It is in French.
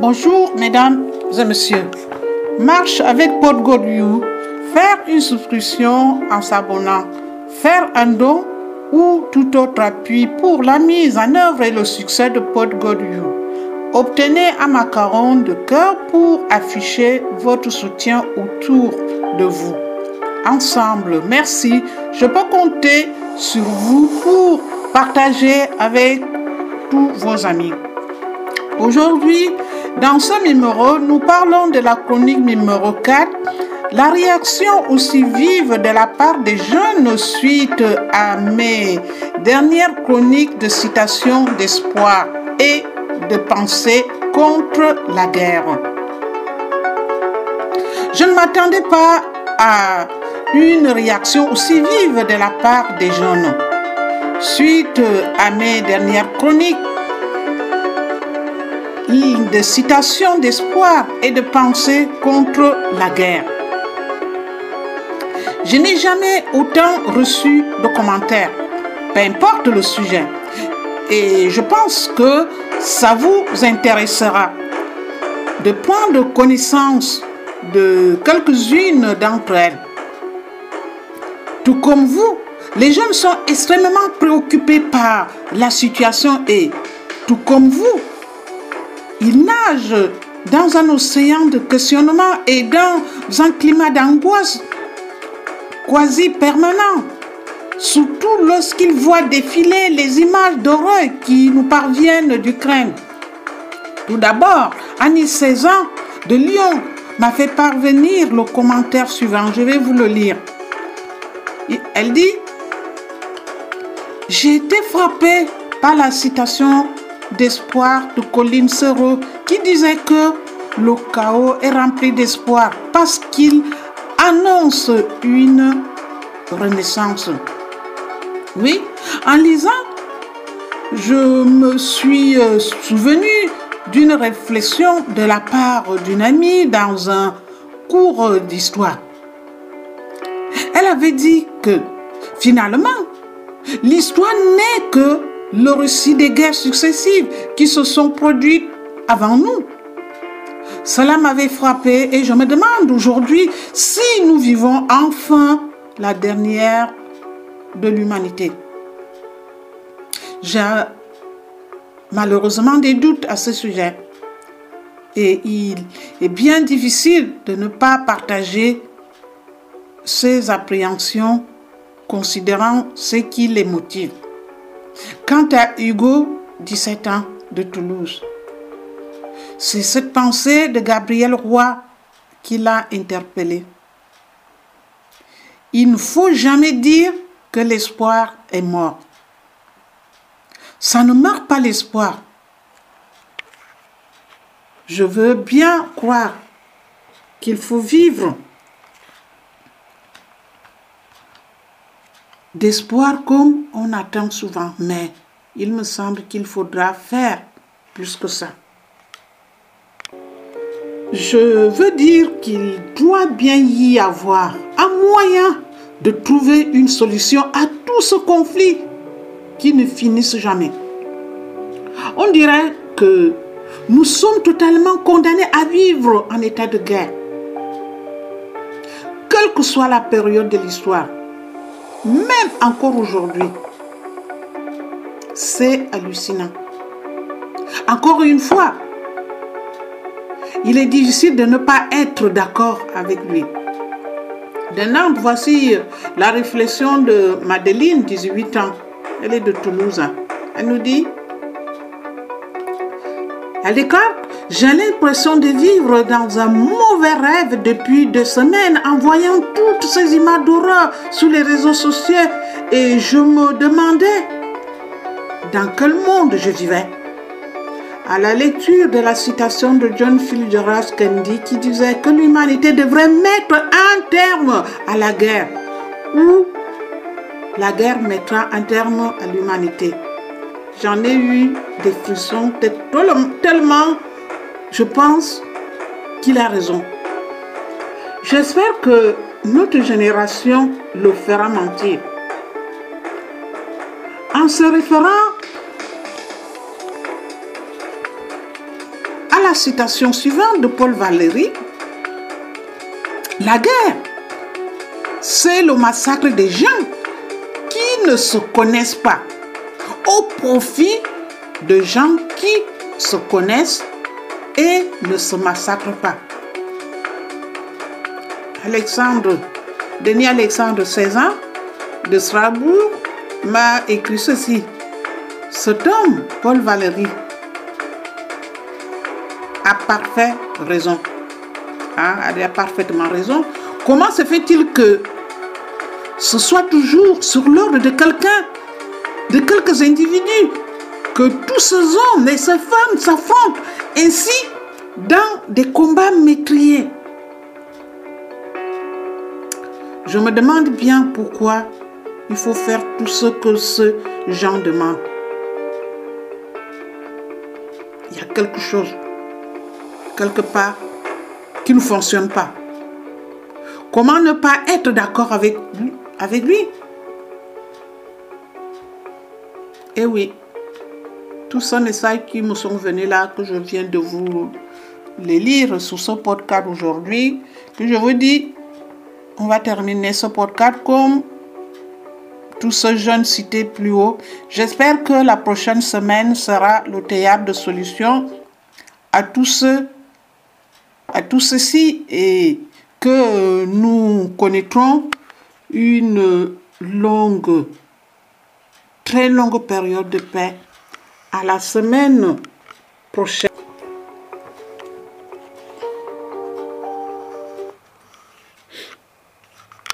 Bonjour mesdames et messieurs. Marche avec PodGodYou, faire une souscription en s'abonnant, faire un don ou tout autre appui pour la mise en œuvre et le succès de PodGodYou. Obtenez un macaron de cœur pour afficher votre soutien autour de vous. Ensemble, merci. Je peux compter sur vous pour partager avec tous vos amis. Aujourd'hui, dans ce numéro, nous parlons de la chronique numéro 4, la réaction aussi vive de la part des jeunes suite à mes dernières chroniques de citation d'espoir et de pensée contre la guerre. Je ne m'attendais pas à une réaction aussi vive de la part des jeunes. Suite à mes dernières chroniques, de citations d'espoir et de pensée contre la guerre. Je n'ai jamais autant reçu de commentaires, peu importe le sujet. Et je pense que ça vous intéressera de prendre connaissance de quelques-unes d'entre elles. Tout comme vous, les jeunes sont extrêmement préoccupés par la situation et, tout comme vous, ils nagent dans un océan de questionnement et dans un climat d'angoisse quasi permanent. Surtout lorsqu'ils voient défiler les images d'horreur qui nous parviennent d'Ukraine. Tout d'abord, Annie Cézanne de Lyon m'a fait parvenir le commentaire suivant. Je vais vous le lire. Elle dit J'ai été frappée par la citation d'espoir de Colin Serrault qui disait que le chaos est rempli d'espoir parce qu'il annonce une renaissance. Oui, en lisant, je me suis euh, souvenu d'une réflexion de la part d'une amie dans un cours d'histoire. Elle avait dit que finalement, l'histoire n'est que le récit des guerres successives qui se sont produites avant nous. Cela m'avait frappé et je me demande aujourd'hui si nous vivons enfin la dernière de l'humanité. J'ai malheureusement des doutes à ce sujet et il est bien difficile de ne pas partager ces appréhensions considérant ce qui les motive. Quant à Hugo, 17 ans, de Toulouse, c'est cette pensée de Gabriel Roy qui l'a interpellé. Il ne faut jamais dire que l'espoir est mort. Ça ne meurt pas l'espoir. Je veux bien croire qu'il faut vivre d'espoir comme on attend souvent, mais il me semble qu'il faudra faire plus que ça. Je veux dire qu'il doit bien y avoir un moyen de trouver une solution à tout ce conflit qui ne finisse jamais. On dirait que nous sommes totalement condamnés à vivre en état de guerre. Quelle que soit la période de l'histoire, même encore aujourd'hui. C'est hallucinant. Encore une fois, il est difficile de ne pas être d'accord avec lui. Nantes, voici la réflexion de Madeleine, 18 ans. Elle est de Toulouse. Elle nous dit, elle déclare, j'ai l'impression de vivre dans un mauvais rêve depuis deux semaines en voyant toutes ces images d'horreur sur les réseaux sociaux et je me demandais dans quel monde je vivais? À la lecture de la citation de John Fitzgerald Kennedy qui disait que l'humanité devrait mettre un terme à la guerre ou la guerre mettra un terme à l'humanité. J'en ai eu des frissons tellement je pense qu'il a raison. J'espère que notre génération le fera mentir. En se référant à la citation suivante de Paul Valéry, la guerre, c'est le massacre des gens qui ne se connaissent pas au profit de gens qui se connaissent et ne se massacrent pas. Alexandre, Denis Alexandre 16 ans de Strasbourg m'a écrit ceci. Cet homme, Paul Valéry, a parfait raison. Elle a parfaitement raison. Comment se fait-il que ce soit toujours sur l'ordre de quelqu'un, de quelques individus, que tous ces hommes et ces femmes s'affrontent ainsi dans des combats métriés Je me demande bien pourquoi il faut faire tout ce que ce gens demandent. Il y a quelque chose, quelque part, qui ne fonctionne pas. Comment ne pas être d'accord avec lui? Eh oui, tous ces messages qui me sont venus là, que je viens de vous les lire sur ce podcast aujourd'hui, que je vous dis, on va terminer ce podcast comme tous ces jeunes cités plus haut. J'espère que la prochaine semaine sera le théâtre de solutions à tous ceux, à tout ceci et que nous connaîtrons une longue, très longue période de paix. À la semaine prochaine.